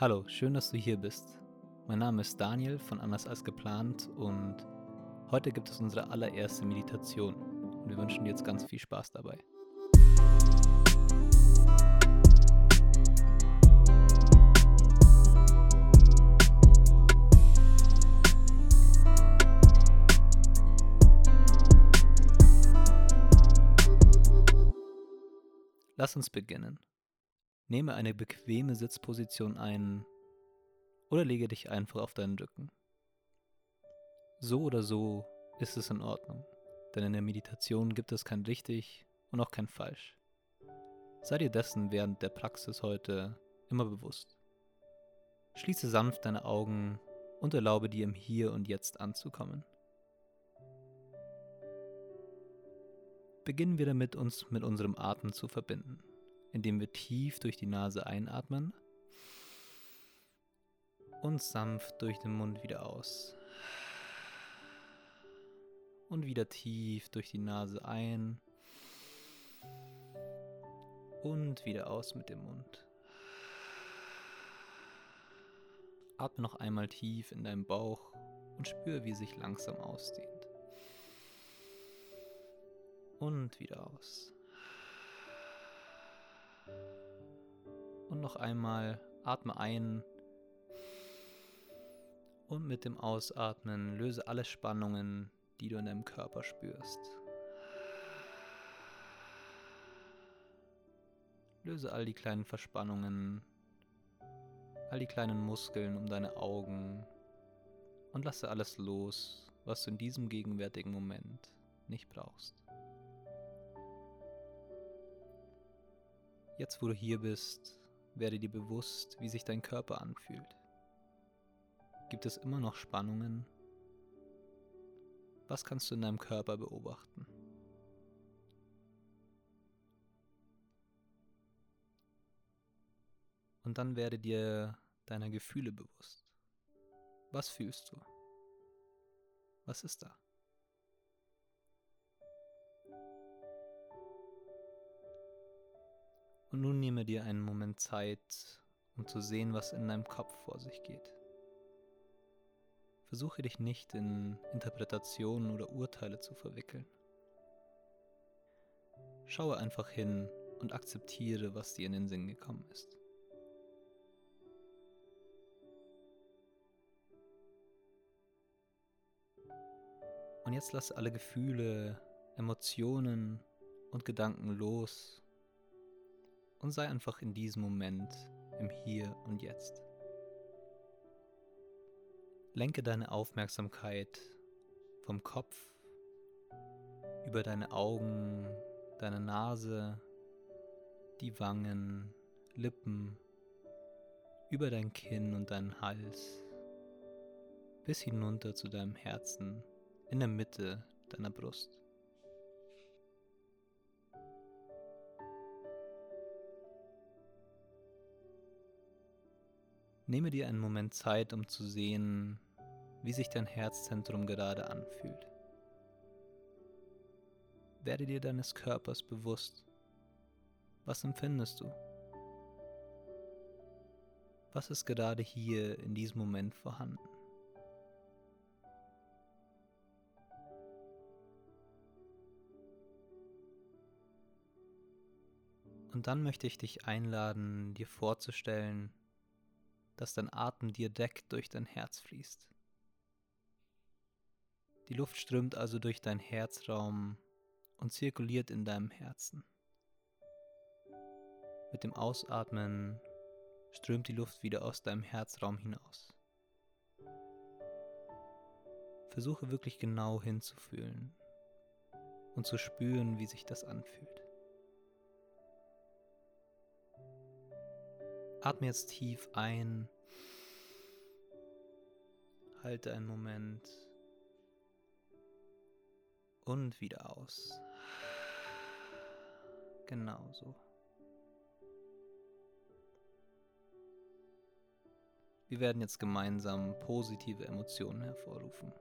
Hallo, schön, dass du hier bist. Mein Name ist Daniel von Anders als geplant und heute gibt es unsere allererste Meditation und wir wünschen dir jetzt ganz viel Spaß dabei. Lass uns beginnen. Nehme eine bequeme Sitzposition ein oder lege dich einfach auf deinen Rücken. So oder so ist es in Ordnung, denn in der Meditation gibt es kein richtig und auch kein falsch. Sei dir dessen während der Praxis heute immer bewusst. Schließe sanft deine Augen und erlaube dir im Hier und Jetzt anzukommen. beginnen wir damit, uns mit unserem Atem zu verbinden, indem wir tief durch die Nase einatmen und sanft durch den Mund wieder aus. Und wieder tief durch die Nase ein und wieder aus mit dem Mund. Atme noch einmal tief in deinen Bauch und spüre, wie sich langsam ausdehnt und wieder aus. Und noch einmal atme ein und mit dem Ausatmen löse alle Spannungen, die du in deinem Körper spürst. Löse all die kleinen Verspannungen, all die kleinen Muskeln um deine Augen und lasse alles los, was du in diesem gegenwärtigen Moment nicht brauchst. Jetzt, wo du hier bist, werde dir bewusst, wie sich dein Körper anfühlt. Gibt es immer noch Spannungen? Was kannst du in deinem Körper beobachten? Und dann werde dir deiner Gefühle bewusst. Was fühlst du? Was ist da? Und nun nehme dir einen Moment Zeit, um zu sehen, was in deinem Kopf vor sich geht. Versuche dich nicht in Interpretationen oder Urteile zu verwickeln. Schaue einfach hin und akzeptiere, was dir in den Sinn gekommen ist. Und jetzt lass alle Gefühle, Emotionen und Gedanken los und sei einfach in diesem Moment im Hier und Jetzt. Lenke deine Aufmerksamkeit vom Kopf über deine Augen, deine Nase, die Wangen, Lippen, über dein Kinn und deinen Hals, bis hinunter zu deinem Herzen in der Mitte deiner Brust. Nehme dir einen Moment Zeit, um zu sehen, wie sich dein Herzzentrum gerade anfühlt. Werde dir deines Körpers bewusst. Was empfindest du? Was ist gerade hier in diesem Moment vorhanden? Und dann möchte ich dich einladen, dir vorzustellen, dass dein Atem dir deckt durch dein Herz fließt. Die Luft strömt also durch deinen Herzraum und zirkuliert in deinem Herzen. Mit dem Ausatmen strömt die Luft wieder aus deinem Herzraum hinaus. Versuche wirklich genau hinzufühlen und zu spüren, wie sich das anfühlt. Atme jetzt tief ein. Halte einen Moment. Und wieder aus. Genauso. Wir werden jetzt gemeinsam positive Emotionen hervorrufen.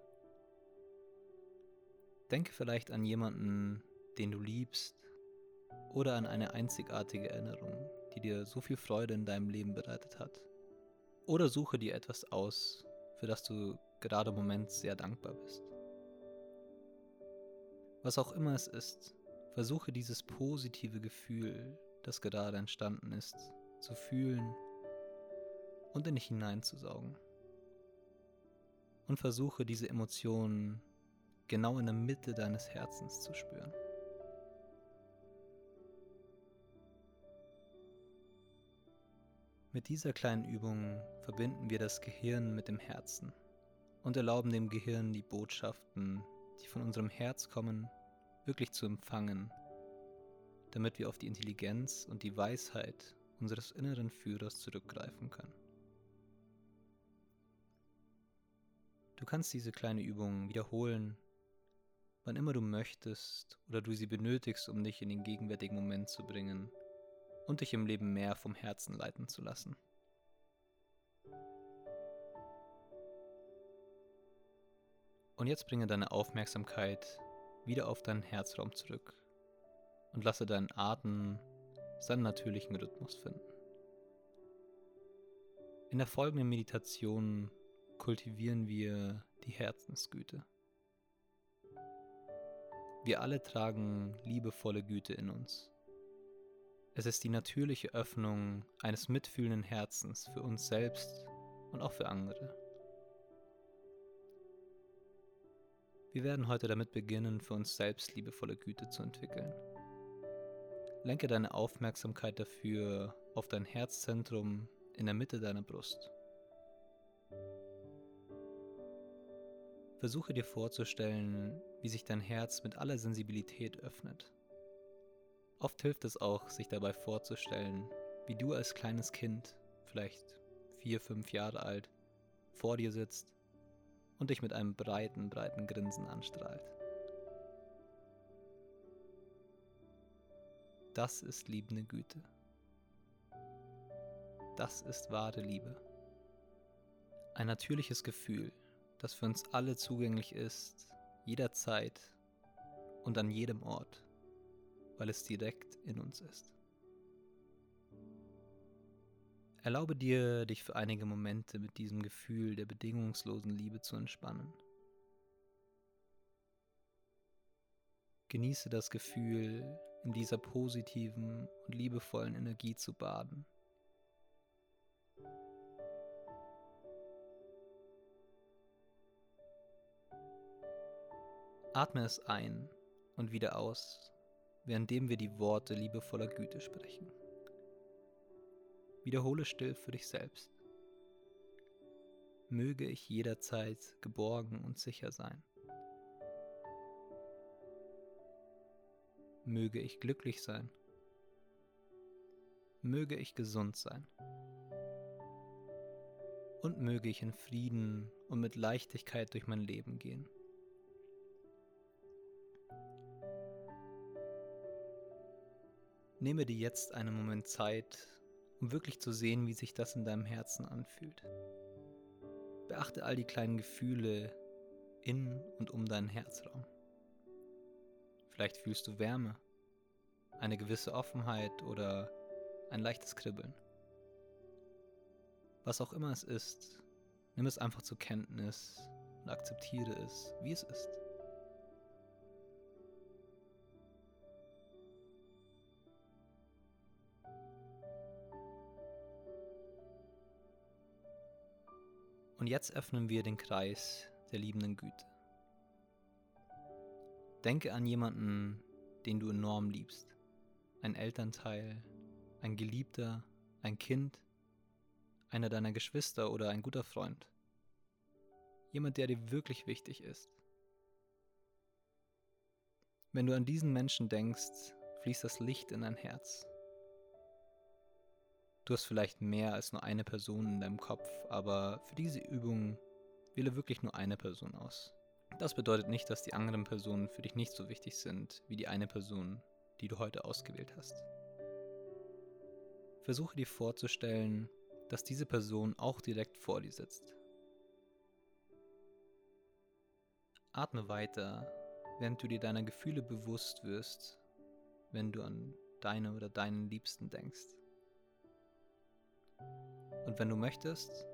Denke vielleicht an jemanden, den du liebst, oder an eine einzigartige Erinnerung, die dir so viel Freude in deinem Leben bereitet hat. Oder suche dir etwas aus, für das du gerade im Moment sehr dankbar bist. Was auch immer es ist, versuche dieses positive Gefühl, das gerade entstanden ist, zu fühlen und in dich hineinzusaugen. Und versuche diese Emotionen genau in der Mitte deines Herzens zu spüren. Mit dieser kleinen Übung verbinden wir das Gehirn mit dem Herzen und erlauben dem Gehirn die Botschaften, die von unserem Herz kommen, wirklich zu empfangen, damit wir auf die Intelligenz und die Weisheit unseres inneren Führers zurückgreifen können. Du kannst diese kleine Übung wiederholen, wann immer du möchtest oder du sie benötigst, um dich in den gegenwärtigen Moment zu bringen und dich im Leben mehr vom Herzen leiten zu lassen. Und jetzt bringe deine Aufmerksamkeit wieder auf deinen Herzraum zurück und lasse deinen Atem seinen natürlichen Rhythmus finden. In der folgenden Meditation kultivieren wir die Herzensgüte. Wir alle tragen liebevolle Güte in uns. Es ist die natürliche Öffnung eines mitfühlenden Herzens für uns selbst und auch für andere. Wir werden heute damit beginnen, für uns selbst liebevolle Güte zu entwickeln. Lenke deine Aufmerksamkeit dafür auf dein Herzzentrum in der Mitte deiner Brust. Versuche dir vorzustellen, wie sich dein Herz mit aller Sensibilität öffnet. Oft hilft es auch, sich dabei vorzustellen, wie du als kleines Kind, vielleicht vier, fünf Jahre alt, vor dir sitzt und dich mit einem breiten, breiten Grinsen anstrahlt. Das ist liebende Güte. Das ist wahre Liebe. Ein natürliches Gefühl, das für uns alle zugänglich ist, jederzeit und an jedem Ort, weil es direkt in uns ist. Erlaube dir, dich für einige Momente mit diesem Gefühl der bedingungslosen Liebe zu entspannen. Genieße das Gefühl, in dieser positiven und liebevollen Energie zu baden. Atme es ein und wieder aus, währenddem wir die Worte liebevoller Güte sprechen. Wiederhole still für dich selbst. Möge ich jederzeit geborgen und sicher sein. Möge ich glücklich sein. Möge ich gesund sein. Und möge ich in Frieden und mit Leichtigkeit durch mein Leben gehen. Nehme dir jetzt einen Moment Zeit, um wirklich zu sehen, wie sich das in deinem Herzen anfühlt. Beachte all die kleinen Gefühle in und um deinen Herzraum. Vielleicht fühlst du Wärme, eine gewisse Offenheit oder ein leichtes Kribbeln. Was auch immer es ist, nimm es einfach zur Kenntnis und akzeptiere es, wie es ist. Und jetzt öffnen wir den Kreis der liebenden Güte. Denke an jemanden, den du enorm liebst. Ein Elternteil, ein Geliebter, ein Kind, einer deiner Geschwister oder ein guter Freund. Jemand, der dir wirklich wichtig ist. Wenn du an diesen Menschen denkst, fließt das Licht in dein Herz. Du hast vielleicht mehr als nur eine Person in deinem Kopf, aber für diese Übung wähle wirklich nur eine Person aus. Das bedeutet nicht, dass die anderen Personen für dich nicht so wichtig sind wie die eine Person, die du heute ausgewählt hast. Versuche dir vorzustellen, dass diese Person auch direkt vor dir sitzt. Atme weiter, während du dir deiner Gefühle bewusst wirst, wenn du an deine oder deinen Liebsten denkst. Und wenn du möchtest,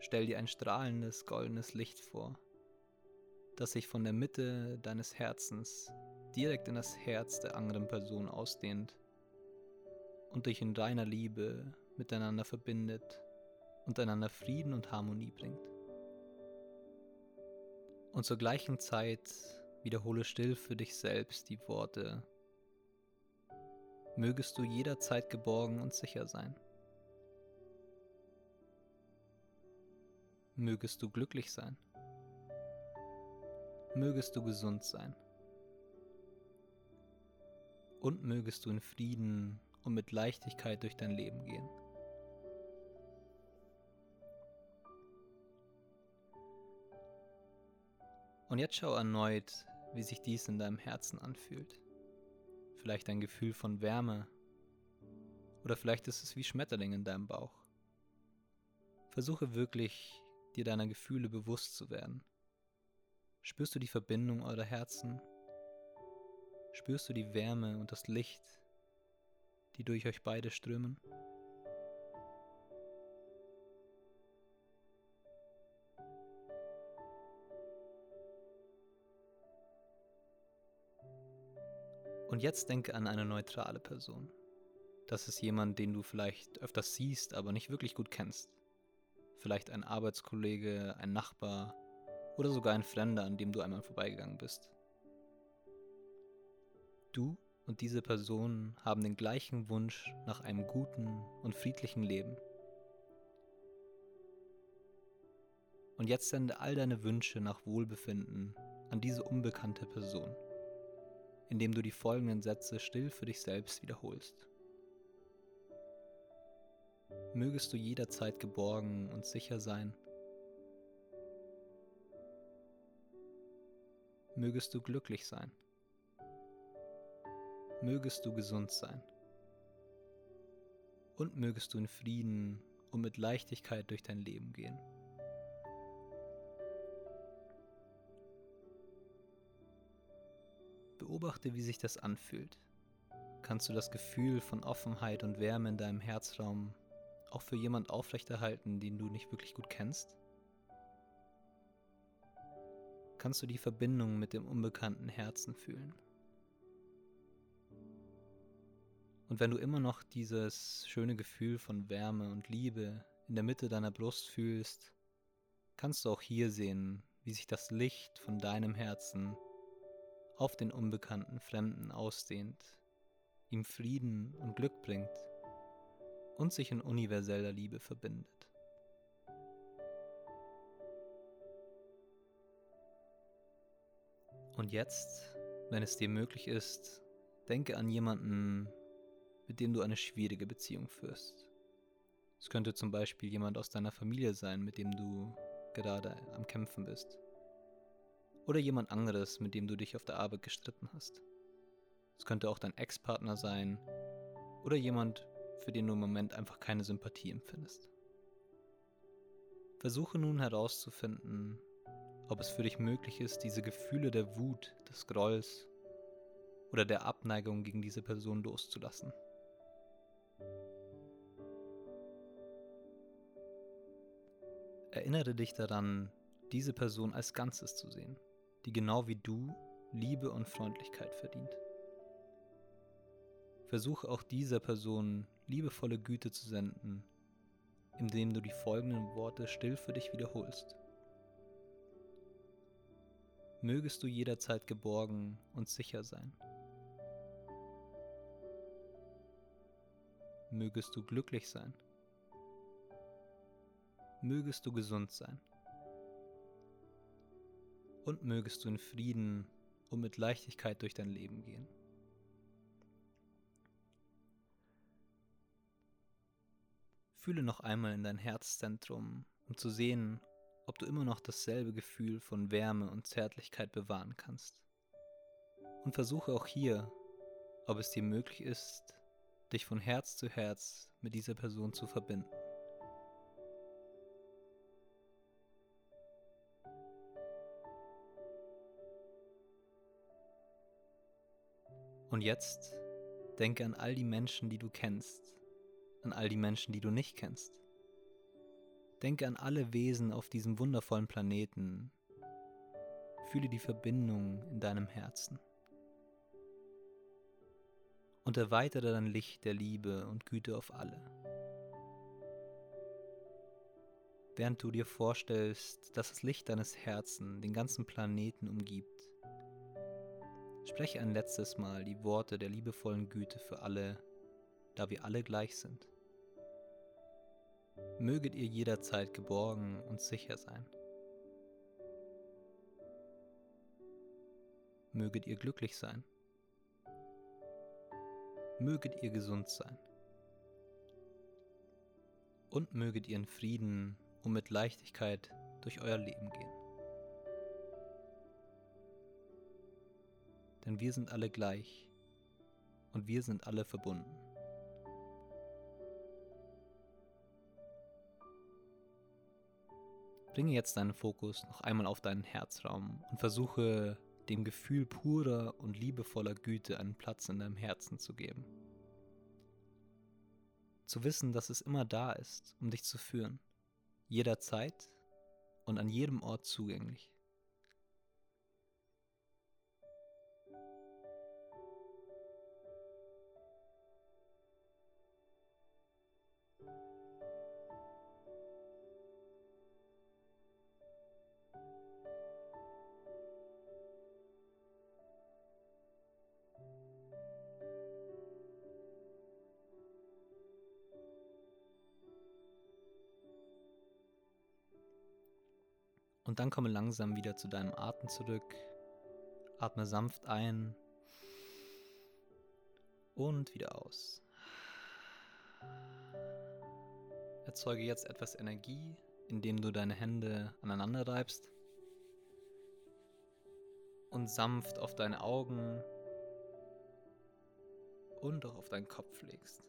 Stell dir ein strahlendes, goldenes Licht vor, das sich von der Mitte deines Herzens direkt in das Herz der anderen Person ausdehnt und dich in deiner Liebe miteinander verbindet und einander Frieden und Harmonie bringt. Und zur gleichen Zeit wiederhole still für dich selbst die Worte, mögest du jederzeit geborgen und sicher sein. Mögest du glücklich sein. Mögest du gesund sein. Und mögest du in Frieden und mit Leichtigkeit durch dein Leben gehen. Und jetzt schau erneut, wie sich dies in deinem Herzen anfühlt. Vielleicht ein Gefühl von Wärme oder vielleicht ist es wie Schmetterling in deinem Bauch. Versuche wirklich, dir deiner Gefühle bewusst zu werden. Spürst du die Verbindung eurer Herzen? Spürst du die Wärme und das Licht, die durch euch beide strömen? Und jetzt denke an eine neutrale Person. Das ist jemand, den du vielleicht öfters siehst, aber nicht wirklich gut kennst. Vielleicht ein Arbeitskollege, ein Nachbar oder sogar ein Fremder, an dem du einmal vorbeigegangen bist. Du und diese Person haben den gleichen Wunsch nach einem guten und friedlichen Leben. Und jetzt sende all deine Wünsche nach Wohlbefinden an diese unbekannte Person indem du die folgenden Sätze still für dich selbst wiederholst. Mögest du jederzeit geborgen und sicher sein. Mögest du glücklich sein. Mögest du gesund sein. Und mögest du in Frieden und mit Leichtigkeit durch dein Leben gehen. Beobachte, wie sich das anfühlt. Kannst du das Gefühl von Offenheit und Wärme in deinem Herzraum auch für jemand aufrechterhalten, den du nicht wirklich gut kennst? Kannst du die Verbindung mit dem unbekannten Herzen fühlen? Und wenn du immer noch dieses schöne Gefühl von Wärme und Liebe in der Mitte deiner Brust fühlst, kannst du auch hier sehen, wie sich das Licht von deinem Herzen auf den unbekannten Fremden ausdehnt, ihm Frieden und Glück bringt und sich in universeller Liebe verbindet. Und jetzt, wenn es dir möglich ist, denke an jemanden, mit dem du eine schwierige Beziehung führst. Es könnte zum Beispiel jemand aus deiner Familie sein, mit dem du gerade am Kämpfen bist. Oder jemand anderes, mit dem du dich auf der Arbeit gestritten hast. Es könnte auch dein Ex-Partner sein oder jemand, für den du im Moment einfach keine Sympathie empfindest. Versuche nun herauszufinden, ob es für dich möglich ist, diese Gefühle der Wut, des Grolls oder der Abneigung gegen diese Person loszulassen. Erinnere dich daran, diese Person als Ganzes zu sehen die genau wie du Liebe und Freundlichkeit verdient. Versuche auch dieser Person liebevolle Güte zu senden, indem du die folgenden Worte still für dich wiederholst. Mögest du jederzeit geborgen und sicher sein. Mögest du glücklich sein. Mögest du gesund sein und mögest du in Frieden und mit Leichtigkeit durch dein Leben gehen. Fühle noch einmal in dein Herzzentrum, um zu sehen, ob du immer noch dasselbe Gefühl von Wärme und Zärtlichkeit bewahren kannst. Und versuche auch hier, ob es dir möglich ist, dich von Herz zu Herz mit dieser Person zu verbinden. Und jetzt denke an all die Menschen, die du kennst, an all die Menschen, die du nicht kennst. Denke an alle Wesen auf diesem wundervollen Planeten. Fühle die Verbindung in deinem Herzen. Und erweitere dein Licht der Liebe und Güte auf alle. Während du dir vorstellst, dass das Licht deines Herzens den ganzen Planeten umgibt, spreche ein letztes Mal die Worte der liebevollen Güte für alle, da wir alle gleich sind. Möget ihr jederzeit geborgen und sicher sein. Möget ihr glücklich sein. Möget ihr gesund sein. Und möget ihr in Frieden und mit Leichtigkeit durch euer Leben gehen. Denn wir sind alle gleich und wir sind alle verbunden. Bringe jetzt deinen Fokus noch einmal auf deinen Herzraum und versuche dem Gefühl purer und liebevoller Güte einen Platz in deinem Herzen zu geben. Zu wissen, dass es immer da ist, um dich zu führen, jederzeit und an jedem Ort zugänglich. Und dann komme langsam wieder zu deinem Atem zurück. Atme sanft ein und wieder aus. Erzeuge jetzt etwas Energie, indem du deine Hände aneinander reibst und sanft auf deine Augen und auch auf deinen Kopf legst.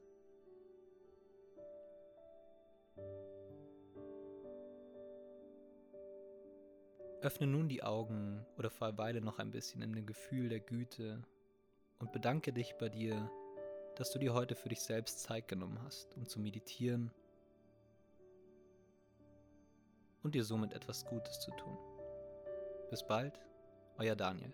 Öffne nun die Augen oder verweile noch ein bisschen in dem Gefühl der Güte und bedanke dich bei dir, dass du dir heute für dich selbst Zeit genommen hast, um zu meditieren und dir somit etwas Gutes zu tun. Bis bald, euer Daniel.